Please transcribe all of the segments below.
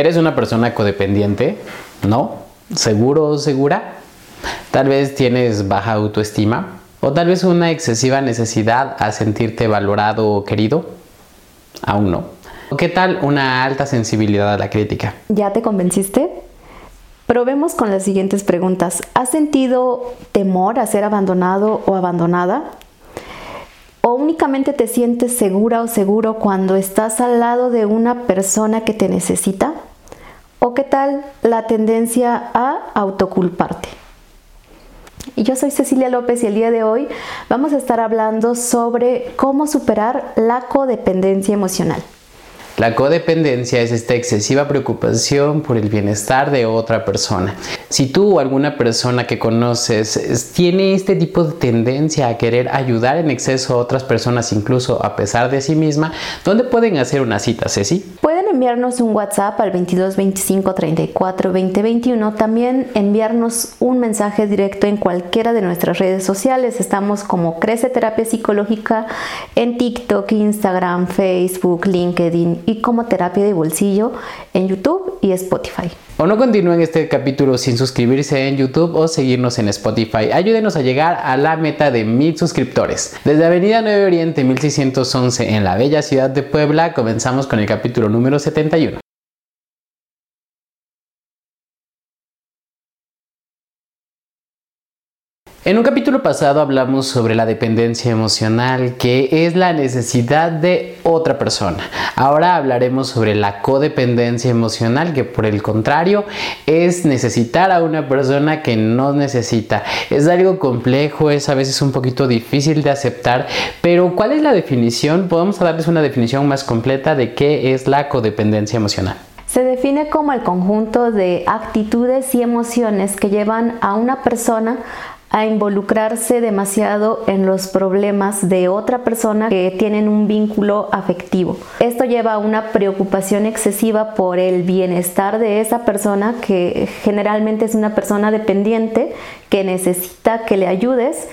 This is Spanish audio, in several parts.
¿Eres una persona codependiente? ¿No? ¿Seguro o segura? Tal vez tienes baja autoestima o tal vez una excesiva necesidad a sentirte valorado o querido. Aún no. ¿Qué tal una alta sensibilidad a la crítica? ¿Ya te convenciste? Probemos con las siguientes preguntas. ¿Has sentido temor a ser abandonado o abandonada? ¿O únicamente te sientes segura o seguro cuando estás al lado de una persona que te necesita? ¿O qué tal la tendencia a autoculparte? Yo soy Cecilia López y el día de hoy vamos a estar hablando sobre cómo superar la codependencia emocional. La codependencia es esta excesiva preocupación por el bienestar de otra persona. Si tú o alguna persona que conoces tiene este tipo de tendencia a querer ayudar en exceso a otras personas, incluso a pesar de sí misma, ¿dónde pueden hacer una cita, Ceci? Pueden enviarnos un WhatsApp al 22 25 34 20 21. También enviarnos un mensaje directo en cualquiera de nuestras redes sociales. Estamos como Crece Terapia Psicológica en TikTok, Instagram, Facebook, LinkedIn y como terapia de bolsillo en YouTube y Spotify. O no continúen este capítulo sin suscribirse en YouTube o seguirnos en Spotify. Ayúdenos a llegar a la meta de mil suscriptores. Desde Avenida 9 Oriente 1611 en la bella ciudad de Puebla comenzamos con el capítulo número 71. En un capítulo pasado hablamos sobre la dependencia emocional, que es la necesidad de otra persona. Ahora hablaremos sobre la codependencia emocional, que por el contrario es necesitar a una persona que no necesita. Es algo complejo, es a veces un poquito difícil de aceptar, pero ¿cuál es la definición? Podemos darles una definición más completa de qué es la codependencia emocional. Se define como el conjunto de actitudes y emociones que llevan a una persona a involucrarse demasiado en los problemas de otra persona que tienen un vínculo afectivo. Esto lleva a una preocupación excesiva por el bienestar de esa persona que generalmente es una persona dependiente que necesita que le ayudes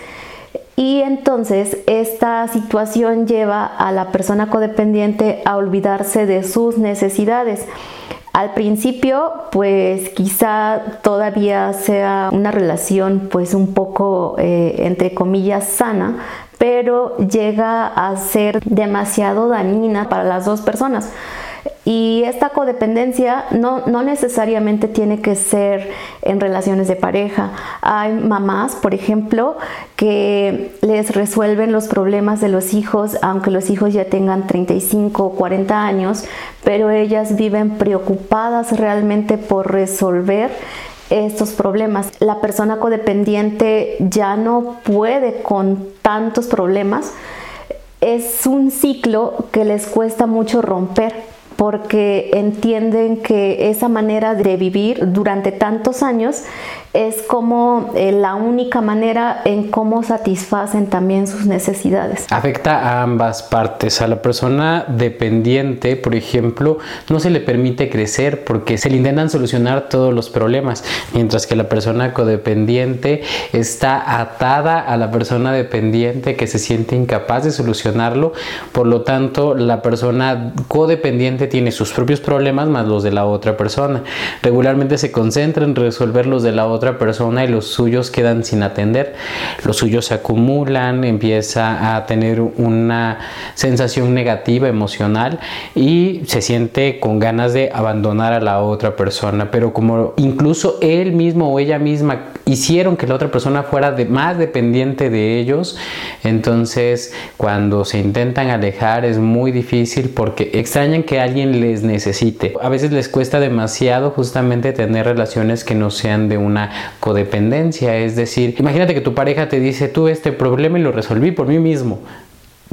y entonces esta situación lleva a la persona codependiente a olvidarse de sus necesidades. Al principio, pues quizá todavía sea una relación pues un poco, eh, entre comillas, sana, pero llega a ser demasiado dañina para las dos personas. Y esta codependencia no, necesariamente tiene que ser en relaciones de pareja. Hay mamás, por ejemplo, que les resuelven los problemas de los hijos, aunque los hijos ya tengan 35 o 40 años, pero ellas viven preocupadas realmente por resolver estos problemas. La persona codependiente ya no puede con tantos problemas. Es un ciclo que les cuesta mucho romper porque entienden que esa manera de vivir durante tantos años es como eh, la única manera en cómo satisfacen también sus necesidades. Afecta a ambas partes. A la persona dependiente, por ejemplo, no se le permite crecer porque se le intentan solucionar todos los problemas, mientras que la persona codependiente está atada a la persona dependiente que se siente incapaz de solucionarlo. Por lo tanto, la persona codependiente tiene sus propios problemas más los de la otra persona. Regularmente se concentra en resolver los de la otra persona y los suyos quedan sin atender, los suyos se acumulan, empieza a tener una sensación negativa emocional y se siente con ganas de abandonar a la otra persona, pero como incluso él mismo o ella misma hicieron que la otra persona fuera más dependiente de ellos, entonces cuando se intentan alejar es muy difícil porque extrañan que alguien les necesite. A veces les cuesta demasiado justamente tener relaciones que no sean de una codependencia, es decir, imagínate que tu pareja te dice, tuve este problema y lo resolví por mí mismo.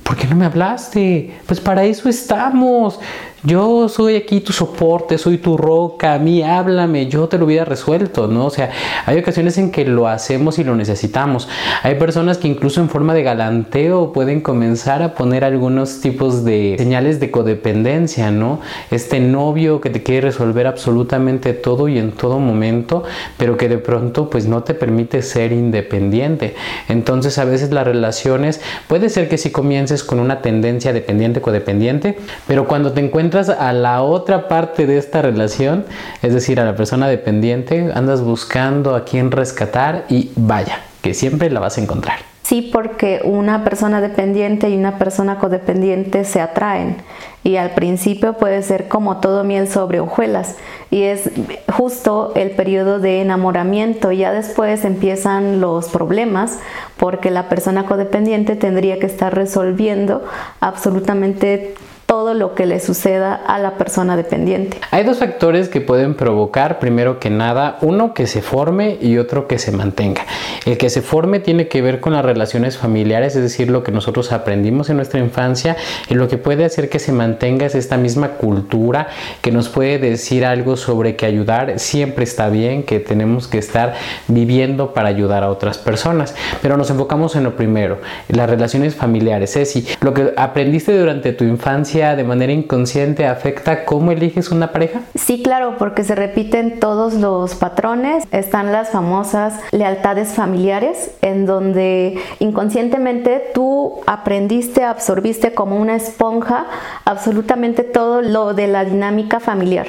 ¿Por qué no me hablaste? Pues para eso estamos. Yo soy aquí tu soporte, soy tu roca, a mí háblame, yo te lo hubiera resuelto, ¿no? O sea, hay ocasiones en que lo hacemos y lo necesitamos. Hay personas que incluso en forma de galanteo pueden comenzar a poner algunos tipos de señales de codependencia, ¿no? Este novio que te quiere resolver absolutamente todo y en todo momento, pero que de pronto pues no te permite ser independiente. Entonces a veces las relaciones puede ser que si comiences con una tendencia dependiente codependiente, pero cuando te encuentres a la otra parte de esta relación, es decir, a la persona dependiente, andas buscando a quién rescatar y vaya, que siempre la vas a encontrar. Sí, porque una persona dependiente y una persona codependiente se atraen. Y al principio puede ser como todo miel sobre hojuelas. Y es justo el periodo de enamoramiento. Ya después empiezan los problemas porque la persona codependiente tendría que estar resolviendo absolutamente todo lo que le suceda a la persona dependiente. Hay dos factores que pueden provocar, primero que nada, uno que se forme y otro que se mantenga. El que se forme tiene que ver con las relaciones familiares, es decir, lo que nosotros aprendimos en nuestra infancia y lo que puede hacer que se mantenga es esta misma cultura que nos puede decir algo sobre que ayudar siempre está bien, que tenemos que estar viviendo para ayudar a otras personas. Pero nos enfocamos en lo primero, las relaciones familiares. Es lo que aprendiste durante tu infancia de manera inconsciente afecta cómo eliges una pareja? Sí, claro, porque se repiten todos los patrones. Están las famosas lealtades familiares, en donde inconscientemente tú aprendiste, absorbiste como una esponja absolutamente todo lo de la dinámica familiar.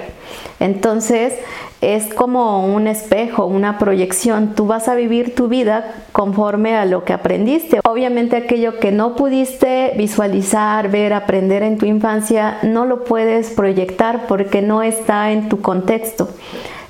Entonces, es como un espejo, una proyección. Tú vas a vivir tu vida conforme a lo que aprendiste. Obviamente aquello que no pudiste visualizar, ver, aprender en tu infancia, no lo puedes proyectar porque no está en tu contexto.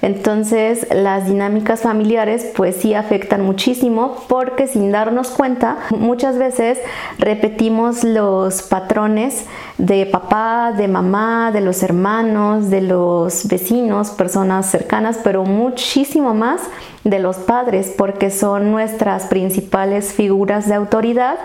Entonces las dinámicas familiares pues sí afectan muchísimo porque sin darnos cuenta muchas veces repetimos los patrones de papá, de mamá, de los hermanos, de los vecinos, personas cercanas, pero muchísimo más de los padres porque son nuestras principales figuras de autoridad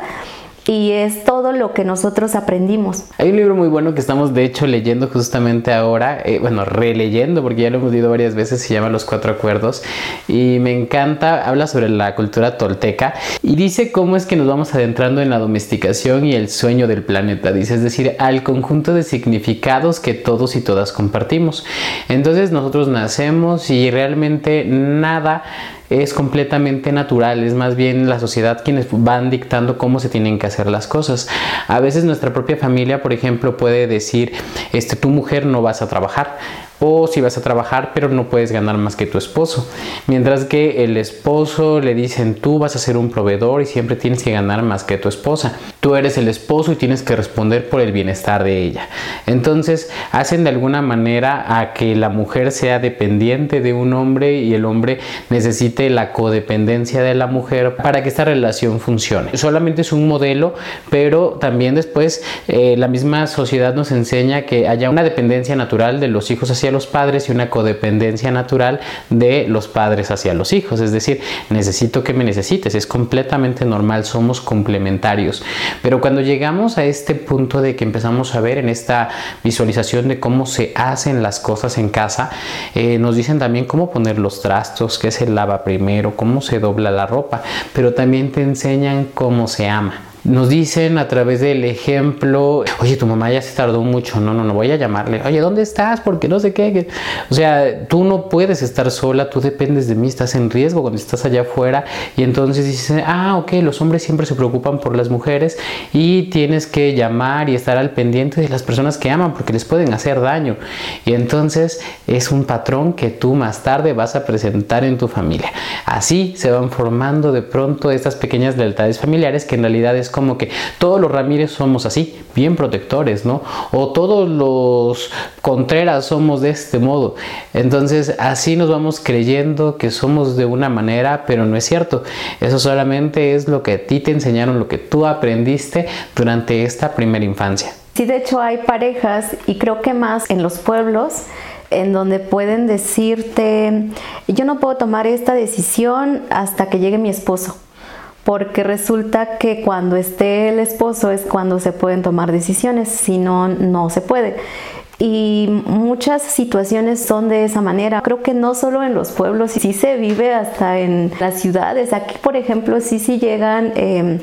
y es todo lo que nosotros aprendimos. Hay un libro muy bueno que estamos de hecho leyendo justamente ahora, eh, bueno, releyendo porque ya lo hemos leído varias veces, se llama Los Cuatro Acuerdos y me encanta, habla sobre la cultura tolteca y dice cómo es que nos vamos adentrando en la domesticación y el sueño del planeta, dice, es decir, al conjunto de significados que todos y todas compartimos. Entonces nosotros nacemos y realmente nada es completamente natural, es más bien la sociedad quienes van dictando cómo se tienen que hacer las cosas. A veces nuestra propia familia, por ejemplo, puede decir, este, tu mujer no vas a trabajar o si vas a trabajar pero no puedes ganar más que tu esposo. Mientras que el esposo le dicen tú vas a ser un proveedor y siempre tienes que ganar más que tu esposa. Tú eres el esposo y tienes que responder por el bienestar de ella. Entonces hacen de alguna manera a que la mujer sea dependiente de un hombre y el hombre necesite la codependencia de la mujer para que esta relación funcione. Solamente es un modelo, pero también después eh, la misma sociedad nos enseña que haya una dependencia natural de los hijos hacia los padres y una codependencia natural de los padres hacia los hijos. Es decir, necesito que me necesites. Es completamente normal, somos complementarios. Pero cuando llegamos a este punto de que empezamos a ver en esta visualización de cómo se hacen las cosas en casa, eh, nos dicen también cómo poner los trastos, qué se lava primero, cómo se dobla la ropa, pero también te enseñan cómo se ama nos dicen a través del ejemplo, oye, tu mamá ya se tardó mucho, no, no, no voy a llamarle, oye, ¿dónde estás? Porque no sé qué. O sea, tú no puedes estar sola, tú dependes de mí, estás en riesgo cuando estás allá afuera. Y entonces dices, ah, ok, los hombres siempre se preocupan por las mujeres y tienes que llamar y estar al pendiente de las personas que aman porque les pueden hacer daño. Y entonces es un patrón que tú más tarde vas a presentar en tu familia. Así se van formando de pronto estas pequeñas lealtades familiares que en realidad es como que todos los Ramírez somos así, bien protectores, ¿no? O todos los Contreras somos de este modo. Entonces así nos vamos creyendo que somos de una manera, pero no es cierto. Eso solamente es lo que a ti te enseñaron, lo que tú aprendiste durante esta primera infancia. Sí, de hecho hay parejas y creo que más en los pueblos en donde pueden decirte, yo no puedo tomar esta decisión hasta que llegue mi esposo porque resulta que cuando esté el esposo es cuando se pueden tomar decisiones, si no, no se puede y muchas situaciones son de esa manera. Creo que no solo en los pueblos, sí se vive hasta en las ciudades. Aquí, por ejemplo, sí sí llegan em,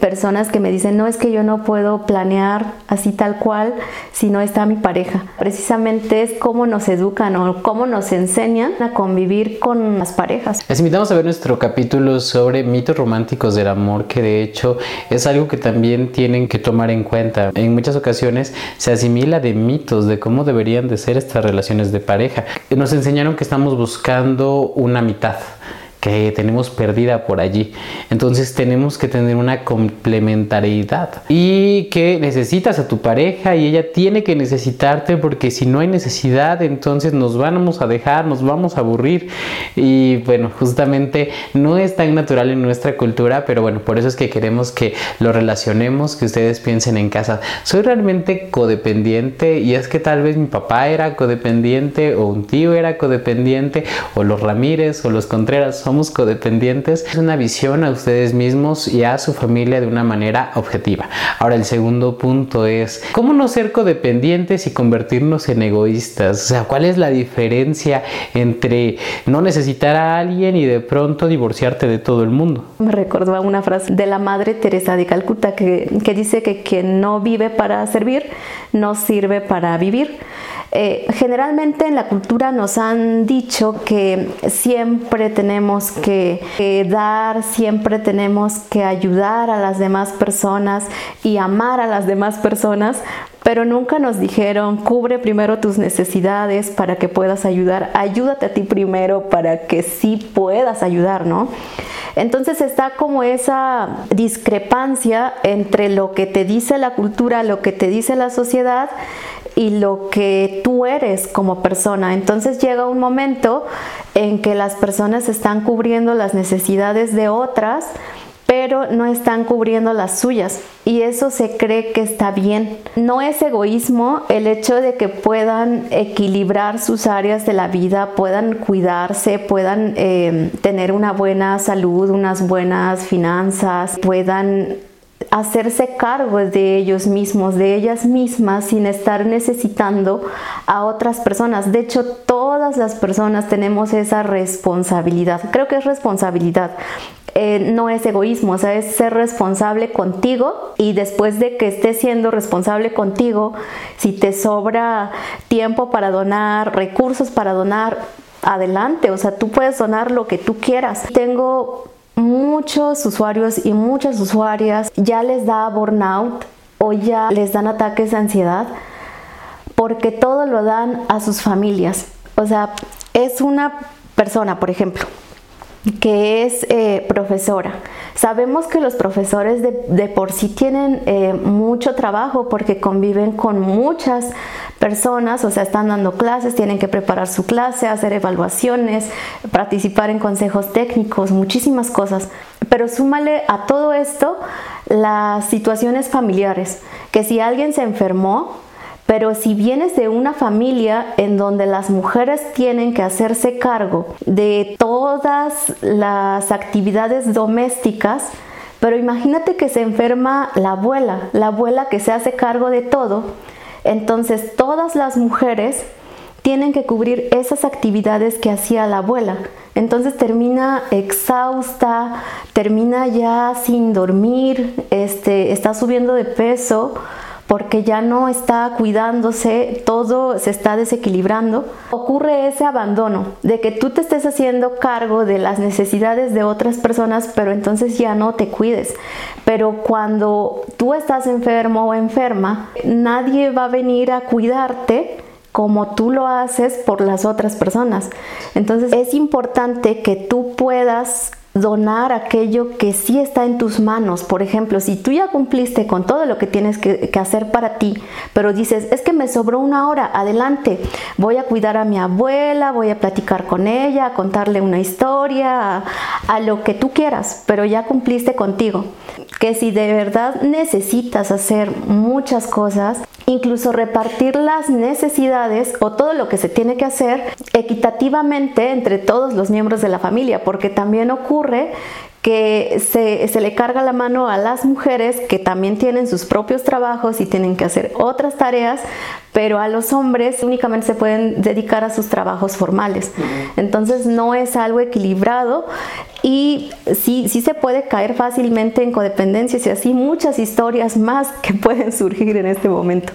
personas que me dicen, no es que yo no puedo planear así tal cual si no está mi pareja. Precisamente es cómo nos educan o cómo nos enseñan a convivir con las parejas. Les invitamos a ver nuestro capítulo sobre mitos románticos del amor, que de hecho es algo que también tienen que tomar en cuenta. En muchas ocasiones se asimila de mitos, de cómo deberían de ser estas relaciones de pareja. Nos enseñaron que estamos buscando una mitad que tenemos perdida por allí. Entonces tenemos que tener una complementariedad y que necesitas a tu pareja y ella tiene que necesitarte porque si no hay necesidad entonces nos vamos a dejar, nos vamos a aburrir y bueno, justamente no es tan natural en nuestra cultura, pero bueno, por eso es que queremos que lo relacionemos, que ustedes piensen en casa. Soy realmente codependiente y es que tal vez mi papá era codependiente o un tío era codependiente o los Ramírez o los Contreras son codependientes, es una visión a ustedes mismos y a su familia de una manera objetiva. Ahora el segundo punto es, ¿cómo no ser codependientes y convertirnos en egoístas? O sea, ¿cuál es la diferencia entre no necesitar a alguien y de pronto divorciarte de todo el mundo? Me recordó una frase de la Madre Teresa de Calcuta que, que dice que quien no vive para servir, no sirve para vivir. Eh, generalmente en la cultura nos han dicho que siempre tenemos que, dar, siempre tenemos que ayudar a las demás personas y amar a las demás personas, pero nunca nos dijeron, cubre primero tus necesidades para que puedas ayudar, ayúdate a ti primero para que sí puedas ayudar, ¿no? Entonces está como esa discrepancia entre lo que te dice la cultura, lo que te dice la sociedad y lo que tú eres como persona. Entonces llega un momento en que las personas están cubriendo las necesidades de otras, pero no están cubriendo las suyas y eso se cree que está bien. No es egoísmo el hecho de que puedan equilibrar sus áreas de la vida, puedan cuidarse, puedan eh, tener una buena salud, unas buenas finanzas, puedan hacerse cargo de ellos mismos, de ellas mismas, sin estar necesitando a otras personas. De hecho, todas las personas tenemos esa responsabilidad. Creo que es responsabilidad. Eh, no es egoísmo, o sea, es ser responsable contigo y después de que estés siendo responsable contigo, si te sobra tiempo para donar, recursos para donar, adelante, o sea, tú puedes donar lo que tú quieras. Tengo muchos usuarios y muchas usuarias ya les da burnout o ya les dan ataques de ansiedad porque todo lo dan a sus familias. O sea, es una persona, por ejemplo, que es eh, profesora. Sabemos que los profesores de, por sí tienen eh, mucho trabajo porque conviven con muchas personas, o sea, están dando clases, tienen que preparar su clase, hacer evaluaciones, participar en consejos técnicos, muchísimas cosas. Pero súmale a todo esto las situaciones familiares, que si alguien se enfermó, pero si vienes de una familia en donde las mujeres tienen que hacerse cargo de todas las actividades domésticas, pero imagínate que se enferma la abuela, la abuela que se hace cargo de todo, entonces todas las mujeres tienen que cubrir esas actividades que hacía la abuela. Entonces termina exhausta, termina ya sin dormir, este, está subiendo de peso porque ya no está cuidándose, todo se está desequilibrando, ocurre ese abandono de que tú te estés haciendo cargo de las necesidades de otras personas, pero entonces ya no te cuides. Pero cuando tú estás enfermo o enferma, nadie va a venir a cuidarte como tú lo haces por las otras personas. Entonces es importante que tú puedas donar aquello que sí está en tus manos. Por ejemplo, si tú ya cumpliste con todo lo que tienes que, hacer para ti, pero dices, es que me sobró una hora, adelante, voy a cuidar a mi abuela, voy a platicar con ella, a contarle una historia, a lo que tú quieras, pero ya cumpliste contigo. Que si de verdad necesitas hacer muchas cosas, incluso repartir las necesidades o todo lo que se tiene que hacer equitativamente entre todos los miembros de la familia, porque también ocurre que se, se, le carga la mano a las mujeres que también tienen sus propios trabajos y tienen que hacer otras tareas, pero a los hombres únicamente se pueden dedicar a sus trabajos formales. Entonces no es algo equilibrado y sí, sí se puede caer fácilmente en codependencias y así muchas historias más que pueden surgir en este momento.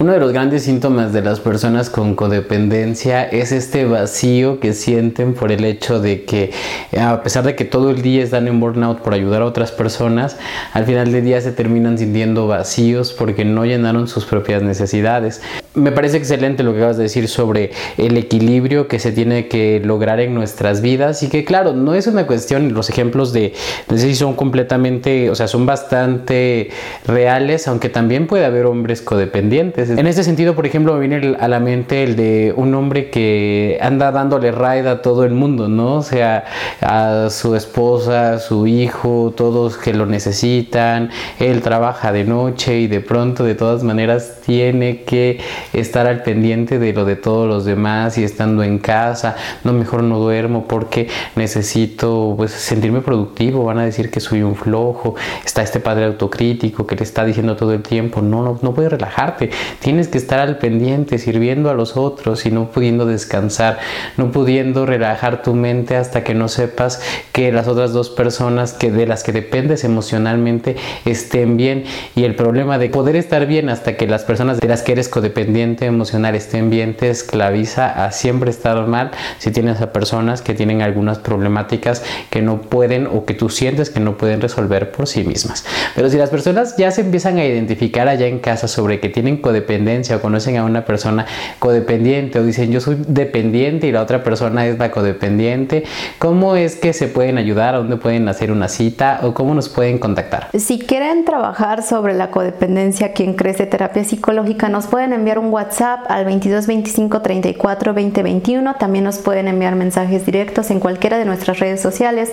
Uno de los grandes síntomas de las personas con codependencia es este vacío que sienten por el hecho de que a pesar de que todo el día están en burnout por ayudar a otras personas, al final del día se terminan sintiendo vacíos porque no llenaron sus propias necesidades. Me parece excelente lo que acabas de decir sobre el equilibrio que se tiene que lograr en nuestras vidas y que claro, no es una cuestión, los ejemplos de, de son completamente, o sea, son bastante reales, aunque también puede haber hombres codependientes. En este sentido, por ejemplo, me viene a la mente el de un hombre que anda dándole raid a todo el mundo, ¿no? O sea, a su esposa, a su hijo, todos que lo necesitan, él trabaja de noche y de pronto de todas maneras tiene que estar al pendiente de lo de todos los demás y estando en casa, no mejor no duermo porque necesito pues sentirme productivo, van a decir que soy un flojo, está este padre autocrítico que le está diciendo todo el tiempo, no, no, no puedes relajarte, tienes que estar al pendiente sirviendo a los otros y no pudiendo descansar, no pudiendo relajar tu mente hasta que no sepas que las otras dos personas que de las que dependes emocionalmente estén bien. Y el problema de poder estar bien hasta que las personas de las que eres codependiente emocional estén bien te esclaviza a siempre estar mal si tienes a personas que tienen algunas problemáticas que no pueden o que tú sientes que no pueden resolver por sí mismas. Pero si las personas ya se empiezan a identificar allá en casa sobre que tienen codependencia o conocen a una persona codependiente o dicen yo soy dependiente y la otra persona es la codependiente, ¿cómo es que se pueden ayudar? ¿A dónde pueden hacer una cita o cómo nos pueden contactar? Si quieren trabajar sobre la codependencia, quien crece terapia psicológica, nos pueden enviar un WhatsApp al 22 25 34 20 21. También nos pueden enviar mensajes directos en cualquiera de nuestras redes sociales.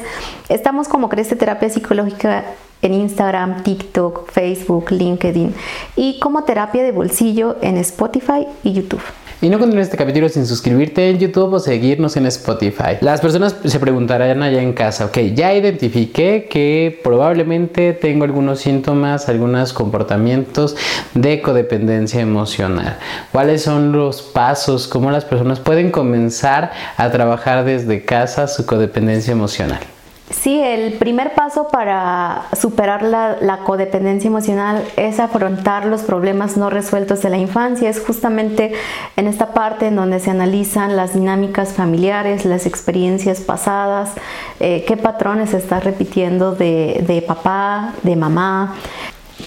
Estamos como Crece Terapia Psicológica en Instagram, TikTok, Facebook, LinkedIn y como terapia de bolsillo en Spotify y YouTube. Y no continúes este capítulo sin suscribirte en YouTube o seguirnos en Spotify. Las personas se preguntarán allá en casa, ok, ya identifiqué que probablemente tengo algunos síntomas, algunos comportamientos de codependencia emocional. ¿Cuáles son los pasos? ¿Cómo las personas pueden comenzar a trabajar desde casa su codependencia emocional? Sí, el primer paso para superar la, codependencia emocional es afrontar los problemas no resueltos de la infancia. Es justamente en esta parte en donde se analizan las dinámicas familiares, las experiencias pasadas, eh, qué patrones se está repitiendo de, de papá, de mamá.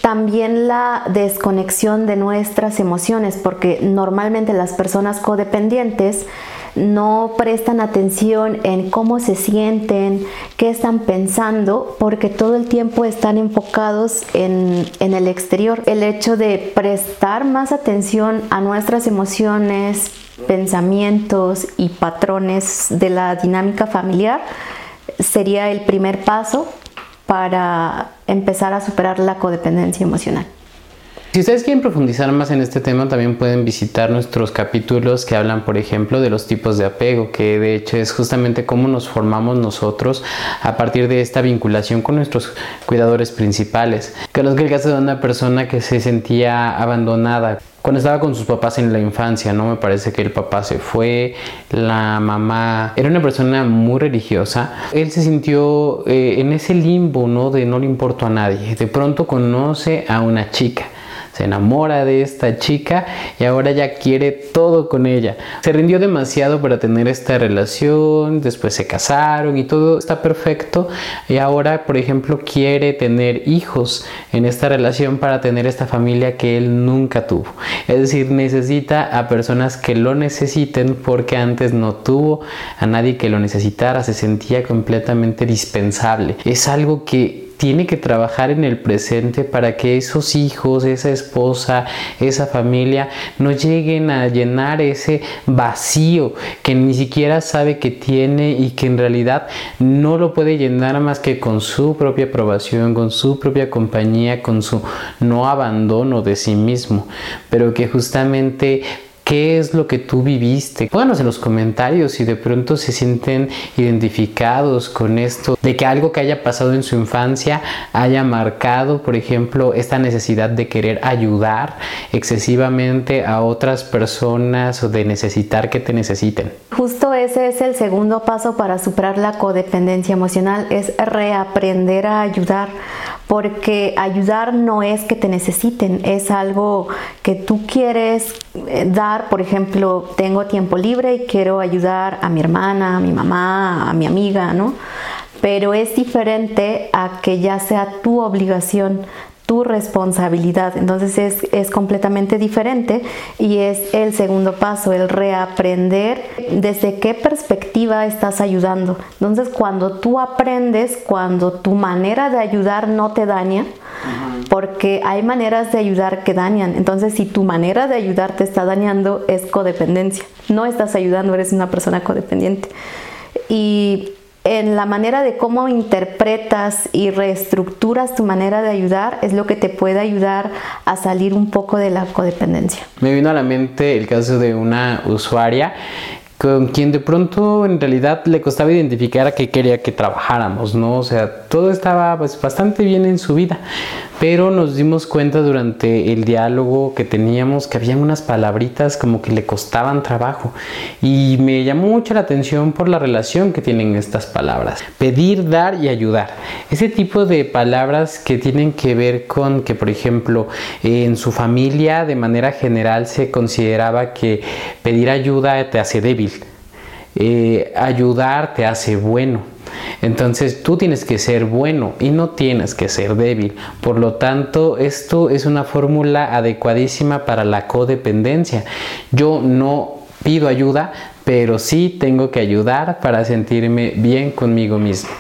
También la desconexión de nuestras emociones, porque normalmente las personas codependientes no prestan atención en cómo se sienten, qué están pensando, porque todo el tiempo están enfocados en, el exterior. El hecho de prestar más atención a nuestras emociones, pensamientos y patrones de la dinámica familiar sería el primer paso para empezar a superar la codependencia emocional. Si ustedes quieren profundizar más en este tema, también pueden visitar nuestros capítulos que hablan, por ejemplo, de los tipos de apego, que de hecho es justamente cómo nos formamos nosotros a partir de esta vinculación con nuestros cuidadores principales. Conozco el caso de una persona que se sentía abandonada cuando estaba con sus papás en la infancia, ¿no? Me parece que el papá se fue, la mamá era una persona muy religiosa. Él se sintió eh, en ese limbo, ¿no? De no le importó a nadie. De pronto conoce a una chica se enamora de esta chica y ahora ya quiere todo con ella. Se rindió demasiado para tener esta relación, después se casaron y todo está perfecto y ahora, por ejemplo, quiere tener hijos en esta relación para tener esta familia que él nunca tuvo. Es decir, necesita a personas que lo necesiten porque antes no tuvo a nadie que lo necesitara, se sentía completamente dispensable. Es algo que tiene que trabajar en el presente para que esos hijos, esa esposa, esa familia no lleguen a llenar ese vacío que ni siquiera sabe que tiene y que en realidad no lo puede llenar más que con su propia aprobación, con su propia compañía, con su no abandono de sí mismo, pero que justamente ¿Qué es lo que tú viviste? Pónganos en los comentarios si de pronto se sienten identificados con esto, de que algo que haya pasado en su infancia haya marcado, por ejemplo, esta necesidad de querer ayudar excesivamente a otras personas o de necesitar que te necesiten. Justo ese es el segundo paso para superar la codependencia emocional, es reaprender a ayudar porque ayudar no es que te necesiten, es algo que tú quieres eh, dar, por ejemplo, tengo tiempo libre y quiero ayudar a mi hermana, a mi mamá, a mi amiga, ¿no? Pero es diferente a que ya sea tu obligación tu responsabilidad. Entonces es, es, completamente diferente y es el segundo paso, el reaprender desde qué perspectiva estás ayudando. Entonces cuando tú aprendes, cuando tu manera de ayudar no te daña, porque hay maneras de ayudar que dañan. Entonces, si tu manera de ayudar te está dañando, es codependencia. No estás ayudando, eres una persona codependiente. Y en la manera de cómo interpretas y reestructuras tu manera de ayudar es lo que te puede ayudar a salir un poco de la codependencia. Me vino a la mente el caso de una usuaria con quien de pronto en realidad le costaba identificar a qué quería que trabajáramos, ¿no? O sea, todo estaba pues, bastante bien en su vida, pero nos dimos cuenta durante el diálogo que teníamos que había unas palabritas como que le costaban trabajo y me llamó mucho la atención por la relación que tienen estas palabras. Pedir, dar y ayudar. Ese tipo de palabras que tienen que ver con que, por ejemplo, en su familia de manera general se consideraba que pedir ayuda te hace débil, eh, ayudar te hace bueno entonces tú tienes que ser bueno y no tienes que ser débil. Por lo tanto, esto es una fórmula adecuadísima para la codependencia. Yo no pido ayuda, pero sí tengo que ayudar para sentirme bien conmigo mismo.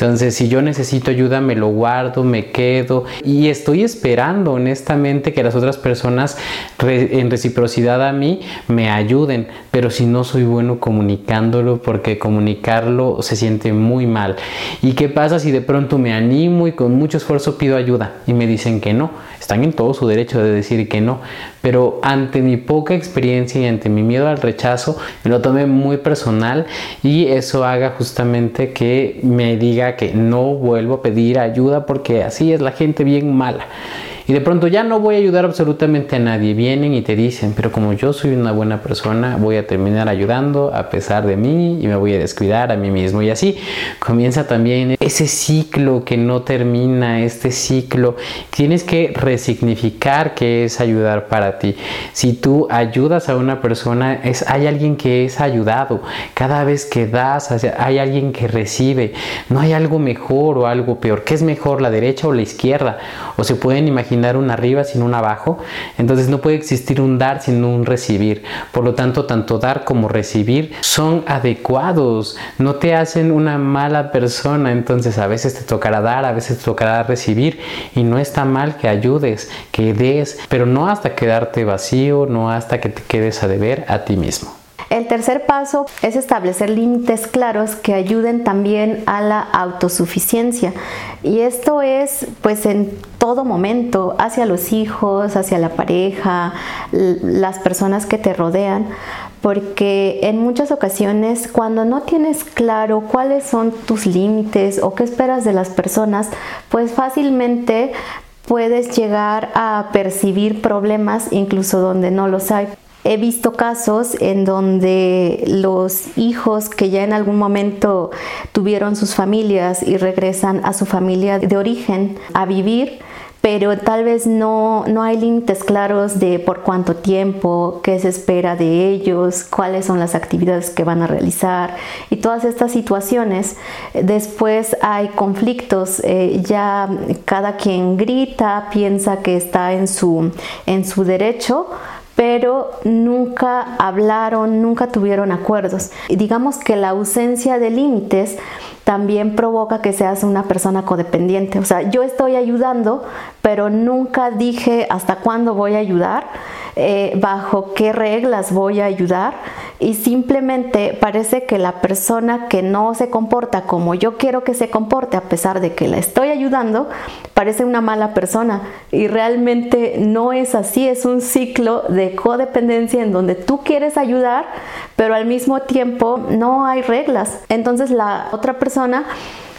Entonces, si yo necesito ayuda, me lo guardo, me quedo y estoy esperando honestamente que las otras personas en reciprocidad a mí me ayuden, pero si no soy bueno comunicándolo, porque comunicarlo se siente muy mal. ¿Y qué pasa si de pronto me animo y con mucho esfuerzo pido ayuda y me dicen que no? Están en todo su derecho de decir que no, pero ante mi poca experiencia y ante mi miedo al rechazo, me lo tomé muy personal y eso haga justamente que me diga que no vuelvo a pedir ayuda porque así es la gente bien mala. Y de pronto ya no voy a ayudar absolutamente a nadie. Vienen y te dicen, pero como yo soy una buena persona, voy a terminar ayudando a pesar de mí y me voy a descuidar a mí mismo. Y así comienza también ese ciclo que no termina, este ciclo. Tienes que resignificar qué es ayudar para ti. Si tú ayudas a una persona, es, hay alguien que es ayudado. Cada vez que das, hay alguien que recibe. No hay algo mejor o algo peor. ¿Qué es mejor, la derecha o la izquierda? O se pueden imaginar un arriba sin un abajo, entonces no puede existir un dar sin un recibir. Por lo tanto, tanto dar como recibir son adecuados, no te hacen una mala persona, entonces a veces te tocará dar, a veces te tocará recibir y no está mal que ayudes, que des, pero no hasta quedarte vacío, no hasta que te quedes a deber a ti mismo. El tercer paso es establecer límites claros que ayuden también a la autosuficiencia. Y esto es pues en todo momento, hacia los hijos, hacia la pareja, las personas que te rodean, porque en muchas ocasiones cuando no tienes claro cuáles son tus límites o qué esperas de las personas, pues fácilmente puedes llegar a percibir problemas incluso donde no los hay. He visto casos en donde los hijos que ya en algún momento tuvieron sus familias y regresan a su familia de origen a vivir, pero tal vez no, no hay límites claros de por cuánto tiempo, qué se espera de ellos, cuáles son las actividades que van a realizar y todas estas situaciones. Después hay conflictos, eh, ya cada quien grita, piensa que está en su, en su derecho pero nunca hablaron, nunca tuvieron acuerdos. Y digamos que la ausencia de límites también provoca que seas una persona codependiente. O sea, yo estoy ayudando, pero nunca dije hasta cuándo voy a ayudar, eh, bajo qué reglas voy a ayudar y simplemente parece que la persona que no se comporta como yo quiero que se comporte a pesar de que la estoy ayudando, parece una mala persona y realmente no es así, es un ciclo de codependencia en donde tú quieres ayudar, pero al mismo tiempo no hay reglas. Entonces la otra persona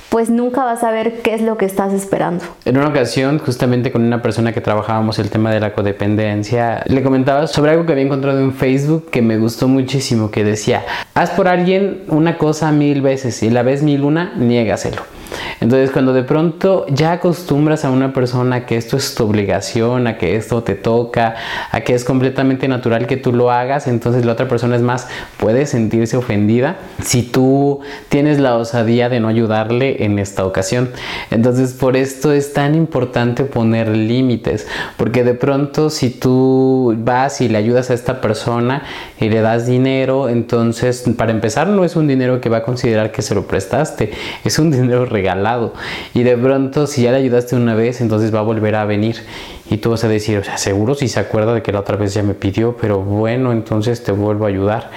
pues nunca vas a ver qué es lo que estás esperando. En una ocasión, justamente con una persona que trabajábamos el tema de la codependencia, le comentaba sobre algo que había encontrado en Facebook que me gustó muchísimo, que decía, haz por alguien una cosa mil veces y la vez mil una, niégaselo. Entonces cuando de pronto ya acostumbras a una persona que esto es tu obligación, a que esto te toca, a que es completamente natural que tú lo hagas, entonces la otra persona es más, puede sentirse ofendida si tú tienes la osadía de no ayudarle en esta ocasión. Entonces por esto es tan importante poner límites, porque de pronto si tú vas y le ayudas a esta persona y le das dinero, entonces para empezar no es un dinero que va a considerar que se lo prestaste, es un dinero regalado. Y de pronto si ya le ayudaste una vez, entonces va a volver a venir. Y tú vas a decir, o sea, seguro si se acuerda de que la otra vez ya me pidió, pero bueno, entonces te vuelvo a ayudar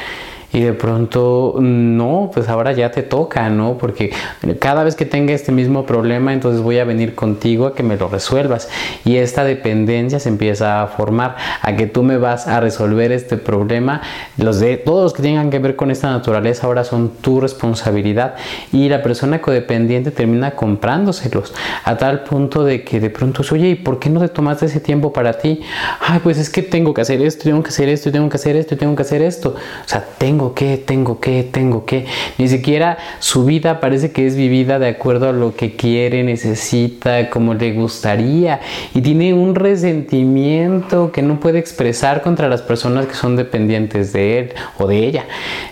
y de pronto no, pues ahora ya te toca, ¿no? Porque cada vez que tenga este mismo problema, entonces voy a venir contigo a que me lo resuelvas y esta dependencia se empieza a formar, a que tú me vas a resolver este problema, los de todos los que tengan que ver con esta naturaleza ahora son tu responsabilidad y la persona codependiente termina comprándoselos a tal punto de que de pronto, oye, ¿y por qué no te tomaste ese tiempo para ti? Ay, pues es que tengo que hacer esto, tengo que hacer esto, tengo que hacer esto, tengo que hacer esto. O sea, tengo que, tengo que, tengo que. Ni siquiera su vida parece que es vivida de acuerdo a lo que quiere, necesita, como le gustaría. Y tiene un resentimiento que no puede expresar contra las personas que son dependientes de él o de ella.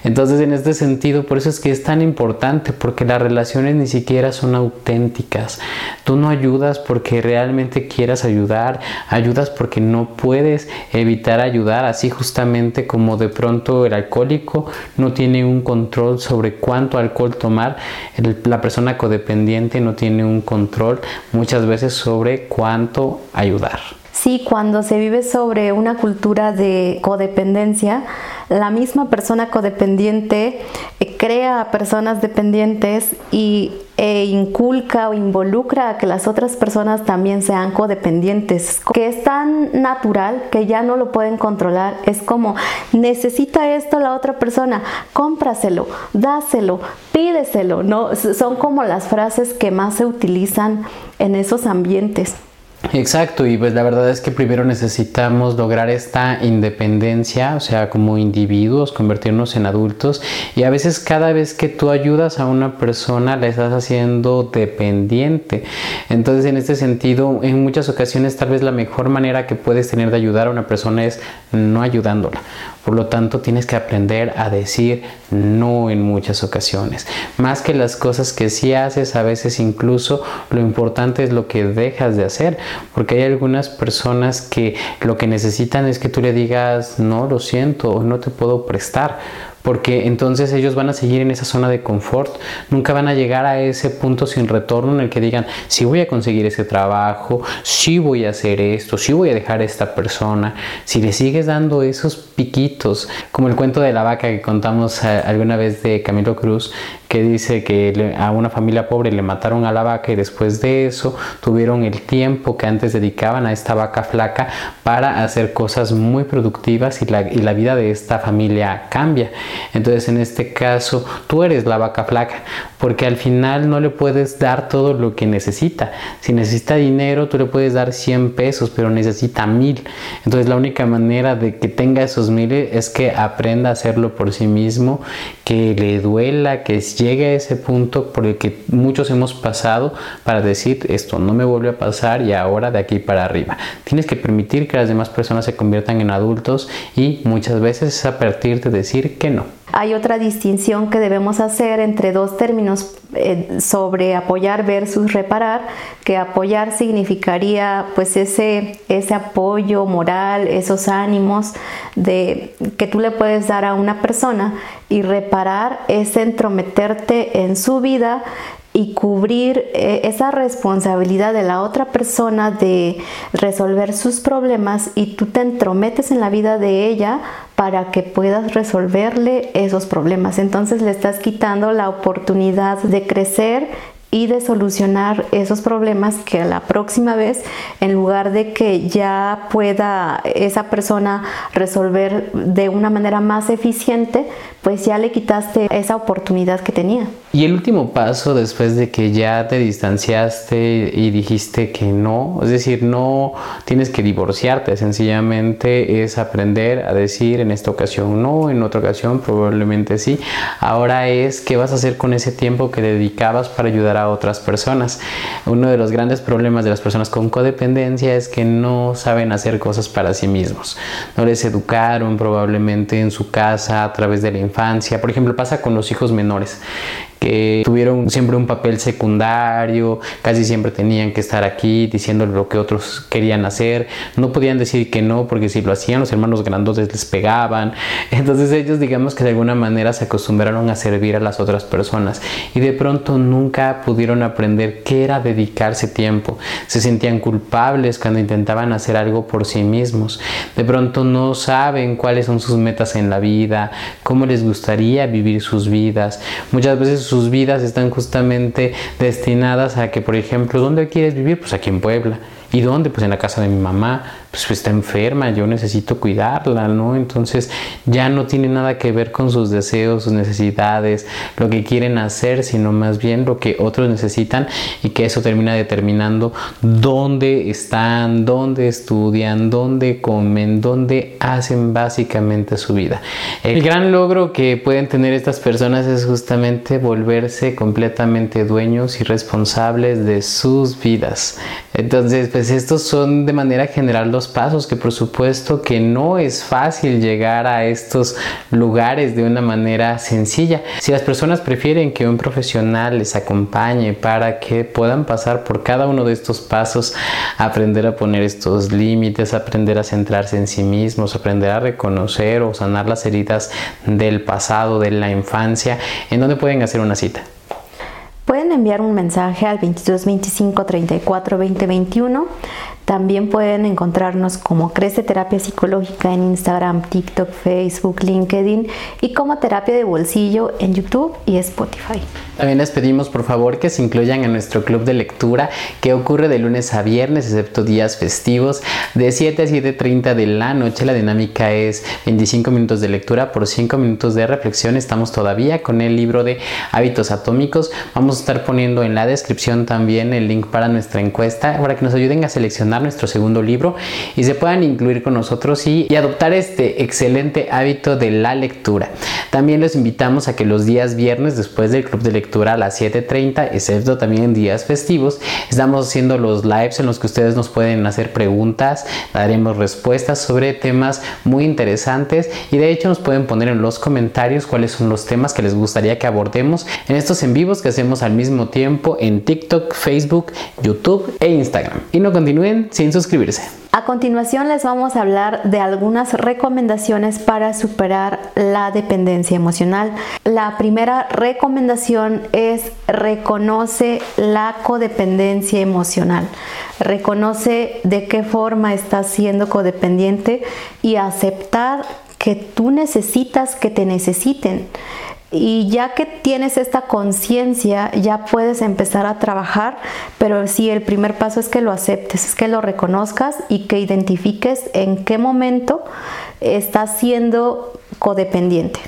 Entonces, en este sentido, por eso es que es tan importante, porque las relaciones ni siquiera son auténticas. Tú no ayudas porque realmente quieras ayudar, ayudas porque no puedes evitar ayudar, así justamente como de pronto el alcohólico no tiene un control sobre cuánto alcohol tomar, la persona codependiente no tiene un control muchas veces sobre cuánto ayudar. Sí, cuando se vive sobre una cultura de codependencia, la misma persona codependiente eh, crea personas dependientes y e inculca o involucra a que las otras personas también sean codependientes, que es tan natural que ya no lo pueden controlar. Es como, necesita esto la otra persona, cómpraselo, dáselo, pídeselo, ¿no? Son como las frases que más se utilizan en esos ambientes. Exacto, y pues la verdad es que primero necesitamos lograr esta independencia, o sea, como individuos, convertirnos en adultos, y a veces cada vez que tú ayudas a una persona la estás haciendo dependiente. Entonces, en este sentido, en muchas ocasiones tal vez la mejor manera que puedes tener de ayudar a una persona es no ayudándola. Por lo tanto, tienes que aprender a decir no en muchas ocasiones. Más que las cosas que sí haces, a veces incluso lo importante es lo que dejas de hacer. Porque hay algunas personas que lo que necesitan es que tú le digas, no, lo siento, no te puedo prestar porque entonces ellos van a seguir en esa zona de confort, nunca van a llegar a ese punto sin retorno en el que digan, si voy a conseguir ese trabajo, si voy a hacer esto, si voy a dejar a esta persona, si le sigues dando esos piquitos, como el cuento de la vaca que contamos eh, alguna vez de Camilo Cruz, que dice que a una familia pobre le mataron a la vaca y después de eso tuvieron el tiempo que antes dedicaban a esta vaca flaca para hacer cosas muy productivas y la, y la vida de esta familia cambia. Entonces en este caso tú eres la vaca flaca porque al final no le puedes dar todo lo que necesita. Si necesita dinero tú le puedes dar 100 pesos pero necesita mil. Entonces la única manera de que tenga esos mil es que aprenda a hacerlo por sí mismo, que le duela, que llegue a ese punto por el que muchos hemos pasado para decir esto no me vuelve a pasar y ahora de aquí para arriba. Tienes que permitir que las demás personas se conviertan en adultos y muchas veces es a partir de decir que no. Hay otra distinción que debemos hacer entre dos términos eh, sobre apoyar versus reparar, que apoyar significaría pues ese, ese apoyo moral, esos ánimos de, que tú le puedes dar a una persona y reparar es entrometerte en su vida y cubrir eh, esa responsabilidad de la otra persona de resolver sus problemas y tú te entrometes en la vida de ella para que puedas resolverle esos problemas. Entonces le estás quitando la oportunidad de crecer y de solucionar esos problemas que la próxima vez, en lugar de que ya pueda esa persona resolver de una manera más eficiente, pues ya le quitaste esa oportunidad que tenía. Y el último paso después de que ya te distanciaste y dijiste que no, es decir, no tienes que divorciarte, sencillamente es aprender a decir en esta ocasión no, en otra ocasión probablemente sí. Ahora es qué vas a hacer con ese tiempo que dedicabas para ayudar a otras personas. Uno de los grandes problemas de las personas con codependencia es que no saben hacer cosas para sí mismos. No les educaron probablemente en su casa a través de la infancia. Por ejemplo, pasa con los hijos menores que tuvieron siempre un papel secundario, casi siempre tenían que estar aquí diciendo lo que otros querían hacer, no podían decir que no porque si lo hacían los hermanos grandotes les pegaban, entonces ellos digamos que de alguna manera se acostumbraron a servir a las otras personas y de pronto nunca pudieron aprender qué era dedicarse tiempo, se sentían culpables cuando intentaban hacer algo por sí mismos, de pronto no saben cuáles son sus metas en la vida, cómo les gustaría vivir sus vidas, muchas veces sus vidas están justamente destinadas a que, por ejemplo, ¿dónde quieres vivir? Pues aquí en Puebla. ¿Y dónde? Pues en la casa de mi mamá pues, está enferma, yo necesito cuidarla, ¿no? Entonces ya no tiene nada que ver con sus deseos, sus necesidades, lo que quieren hacer, sino más bien lo que otros necesitan y que eso termina determinando dónde están, dónde estudian, dónde comen, dónde hacen básicamente su vida. El gran logro que pueden tener estas personas es justamente volverse completamente dueños y responsables de sus vidas. Entonces, pues estos son de manera general los pasos que por supuesto que no es fácil llegar a estos lugares de una manera sencilla. Si las personas prefieren que un profesional les acompañe para que puedan pasar por cada uno de estos pasos, aprender a poner estos límites, aprender a centrarse en sí mismos, aprender a reconocer o sanar las heridas del pasado, de la infancia, ¿en dónde pueden hacer una cita? Pueden enviar un mensaje al 22 25 34 20 21 también pueden encontrarnos como Crece Terapia Psicológica en Instagram, TikTok, Facebook, LinkedIn y como Terapia de Bolsillo en YouTube y Spotify. También les pedimos por favor que se incluyan en nuestro club de lectura que ocurre de lunes a viernes, excepto días festivos, de 7 a 7.30 de la noche. La dinámica es 25 minutos de lectura por 5 minutos de reflexión. Estamos todavía con el libro de hábitos atómicos. Vamos a estar poniendo en la descripción también el link para nuestra encuesta para que nos ayuden a seleccionar nuestro segundo libro y se puedan incluir con nosotros y, adoptar este excelente hábito de la lectura. También los invitamos a que los días viernes después del club de lectura a las 7.30, excepto también días festivos, estamos haciendo los lives en los que ustedes nos pueden hacer preguntas, daremos respuestas sobre temas muy interesantes y de hecho nos pueden poner en los comentarios cuáles son los temas que les gustaría que abordemos en estos en vivos que hacemos al mismo tiempo en TikTok, Facebook, YouTube e Instagram. Y no continúen sin suscribirse. A continuación les vamos a hablar de algunas recomendaciones para superar la dependencia emocional. La primera recomendación es reconoce la codependencia emocional. Reconoce de qué forma estás siendo codependiente y aceptar que tú necesitas que te necesiten. Y ya que tienes esta conciencia, ya puedes empezar a trabajar, pero sí, el primer paso es que lo aceptes, es que lo reconozcas y que identifiques en qué momento estás siendo codependiente.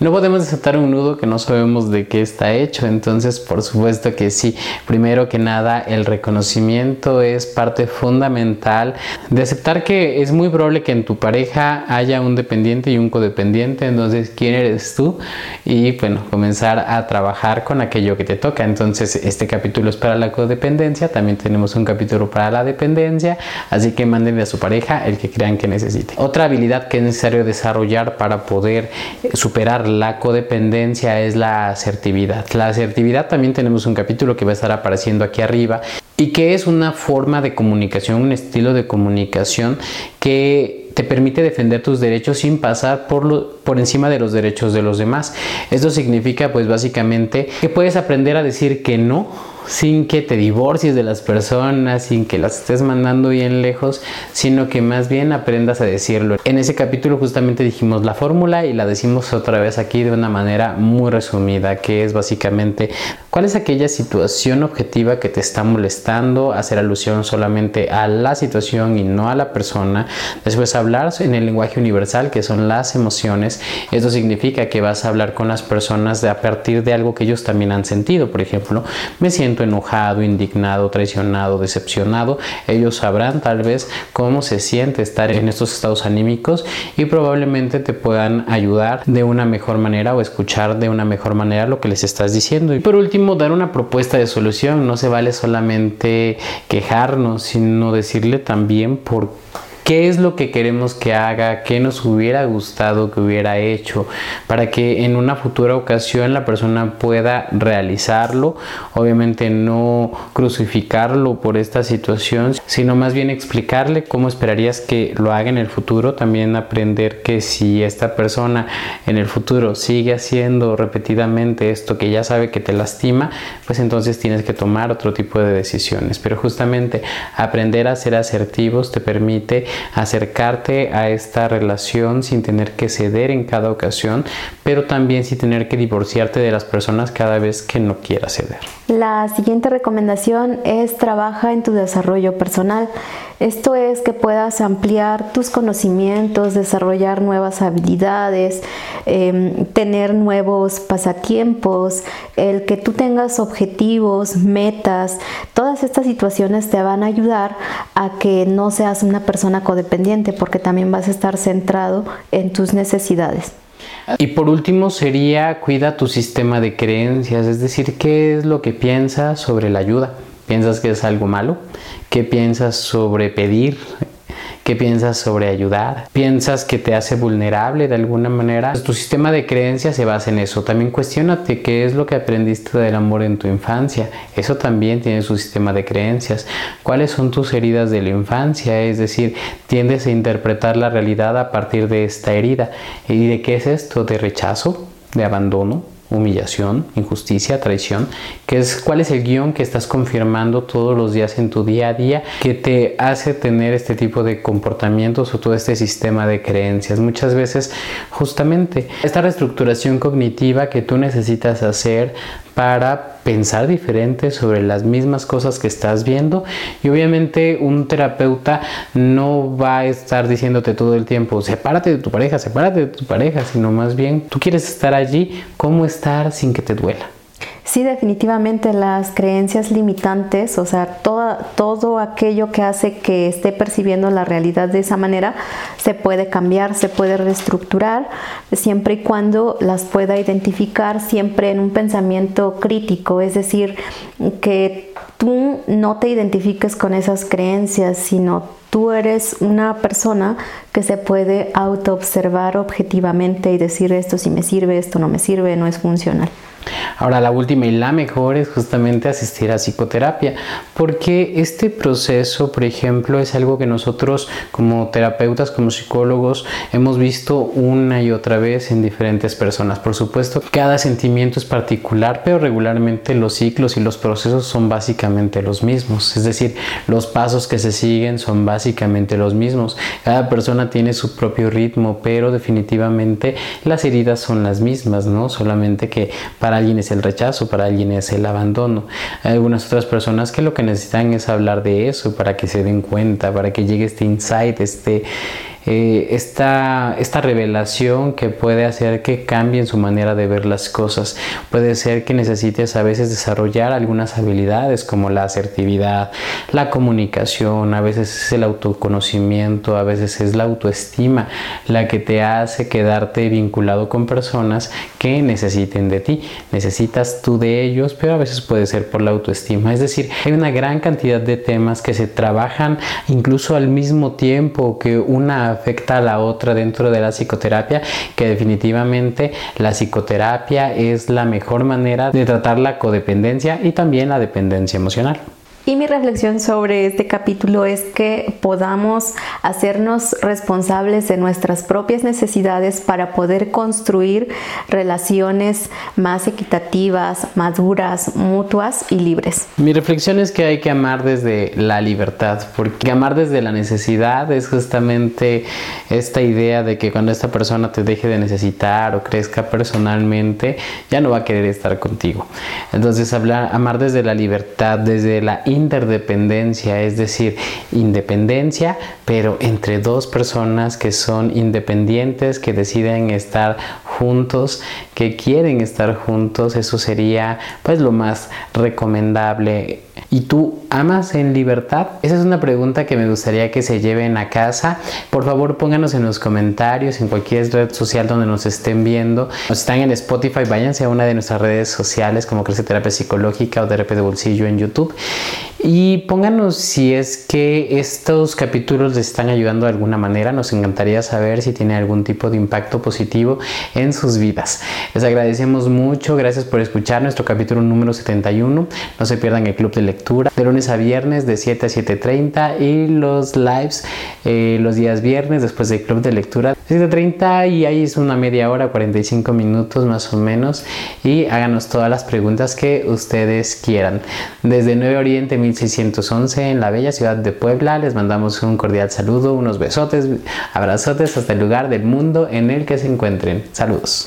No podemos desatar un nudo que no sabemos de qué está hecho, entonces por supuesto que sí. Primero que nada, el reconocimiento es parte fundamental de aceptar que es muy probable que en tu pareja haya un dependiente y un codependiente, entonces quién eres tú y bueno, comenzar a trabajar con aquello que te toca. Entonces este capítulo es para la codependencia, también tenemos un capítulo para la dependencia, así que mándenle a su pareja el que crean que necesite. Otra habilidad que es necesario desarrollar para poder superar la codependencia es la asertividad. La asertividad también tenemos un capítulo que va a estar apareciendo aquí arriba y que es una forma de comunicación, un estilo de comunicación que te permite defender tus derechos sin pasar por, por encima de los derechos de los demás. Esto significa pues básicamente que puedes aprender a decir que no sin que te divorcies de las personas, sin que las estés mandando bien lejos, sino que más bien aprendas a decirlo. En ese capítulo justamente dijimos la fórmula y la decimos otra vez aquí de una manera muy resumida, que es básicamente cuál es aquella situación objetiva que te está molestando, hacer alusión solamente a la situación y no a la persona. Después hablar en el lenguaje universal, que son las emociones. Esto significa que vas a hablar con las personas de, a partir de algo que ellos también han sentido. Por ejemplo, me siento enojado, indignado, traicionado, decepcionado. Ellos sabrán tal vez cómo se siente estar en estos estados anímicos y probablemente te puedan ayudar de una mejor manera o escuchar de una mejor manera lo que les estás diciendo. Y por último, dar una propuesta de solución. No se vale solamente quejarnos, sino decirle también por qué es lo que queremos que haga, qué nos hubiera gustado que hubiera hecho, para que en una futura ocasión la persona pueda realizarlo, obviamente no crucificarlo por esta situación, sino más bien explicarle cómo esperarías que lo haga en el futuro, también aprender que si esta persona en el futuro sigue haciendo repetidamente esto que ya sabe que te lastima, pues entonces tienes que tomar otro tipo de decisiones, pero justamente aprender a ser asertivos te permite acercarte a esta relación sin tener que ceder en cada ocasión, pero también sin tener que divorciarte de las personas cada vez que no quieras ceder. La siguiente recomendación es trabaja en tu desarrollo personal. Esto es que puedas ampliar tus conocimientos, desarrollar nuevas habilidades, em, tener nuevos pasatiempos, el que tú tengas objetivos, metas, todas estas situaciones te van a ayudar a que no seas una persona codependiente porque también vas a estar centrado en tus necesidades. Y por último sería cuida tu sistema de creencias, es decir, qué es lo que piensas sobre la ayuda. ¿Piensas que es algo malo? ¿Qué piensas sobre pedir? ¿Qué piensas sobre ayudar? ¿Piensas que te hace vulnerable de alguna manera? Pues tu sistema de creencias se basa en eso. También cuestionate qué es lo que aprendiste del amor en tu infancia. Eso también tiene su sistema de creencias. ¿Cuáles son tus heridas de la infancia? Es decir, tiendes a interpretar la realidad a partir de esta herida. ¿Y de qué es esto? ¿De rechazo? ¿De abandono? Humillación, injusticia, traición, que es cuál es el guion que estás confirmando todos los días en tu día a día que te hace tener este tipo de comportamientos o todo este sistema de creencias. Muchas veces justamente esta reestructuración cognitiva que tú necesitas hacer para pensar diferente sobre las mismas cosas que estás viendo y obviamente un terapeuta no va a estar diciéndote todo el tiempo sepárate de tu pareja, sepárate de tu pareja, sino más bien tú quieres estar allí, cómo estar sin que te duela. Sí, definitivamente las creencias limitantes, o sea, todo aquello que hace que esté percibiendo la realidad de esa manera, se puede cambiar, se puede reestructurar, siempre y cuando las pueda identificar siempre en un pensamiento crítico, es decir, que tú no te identifiques con esas creencias, sino tú eres una persona que se puede autoobservar objetivamente y decir esto sí me sirve, esto no me sirve, no es funcional. Ahora la última y la mejor es justamente asistir a psicoterapia, porque este proceso, por ejemplo, es algo que nosotros como terapeutas, como psicólogos, hemos visto una y otra vez en diferentes personas. Por supuesto, cada sentimiento es particular, pero regularmente los ciclos y los procesos son básicamente los mismos. Es decir, los pasos que se siguen son básicamente los mismos. Cada persona tiene su propio ritmo, pero definitivamente las heridas son las mismas, ¿no? Solamente que para alguien es el rechazo, para alguien es el abandono. Hay algunas otras personas que lo que necesitan es hablar de eso para que se den cuenta, para que llegue este insight, este, eh, esta, esta revelación que puede hacer que cambien su manera de ver las cosas. Puede ser que necesites a veces desarrollar algunas habilidades como la asertividad, la comunicación, a veces es el autoconocimiento, a veces es la autoestima la que te hace quedarte vinculado con personas que necesiten de ti. Necesitas tú de ellos, pero a veces puede ser por la autoestima. Es decir, hay una gran cantidad de temas que se trabajan incluso al mismo tiempo que una afecta a la otra dentro de la psicoterapia, que definitivamente la psicoterapia es la mejor manera de tratar la codependencia y también la dependencia emocional. Y mi reflexión sobre este capítulo es que podamos hacernos responsables de nuestras propias necesidades para poder construir relaciones más equitativas, maduras, mutuas y libres. Mi reflexión es que hay que amar desde la libertad, porque amar desde la necesidad es justamente esta idea de que cuando esta persona te deje de necesitar o crezca personalmente, ya no va a querer estar contigo. Entonces, hablar, amar desde la libertad, desde la interdependencia, es decir, independencia, pero entre dos personas que son independientes, que deciden estar juntos, que quieren estar juntos, eso sería pues lo más recomendable. ¿Y tú amas en libertad? Esa es una pregunta que me gustaría que se lleven a casa. Por favor, pónganos en los comentarios, en cualquier red social donde nos estén viendo. Si están en Spotify, váyanse a una de nuestras redes sociales como Crece Terapia Psicológica o Terapia de Bolsillo en YouTube. Y pónganos si es que estos capítulos les están ayudando de alguna manera. Nos encantaría saber si tiene algún tipo de impacto positivo en sus vidas. Les agradecemos mucho. Gracias por escuchar nuestro capítulo número 71. No se pierdan el club de lectura de lunes a viernes de 7 a 7.30 y los lives eh, los días viernes después del club de lectura 7.30 y ahí es una media hora, 45 minutos más o menos y háganos todas las preguntas que ustedes quieran. Desde 9 Oriente 1611 en la bella ciudad de Puebla les mandamos un cordial saludo, unos besotes, abrazotes hasta el lugar del mundo en el que se encuentren. Saludos.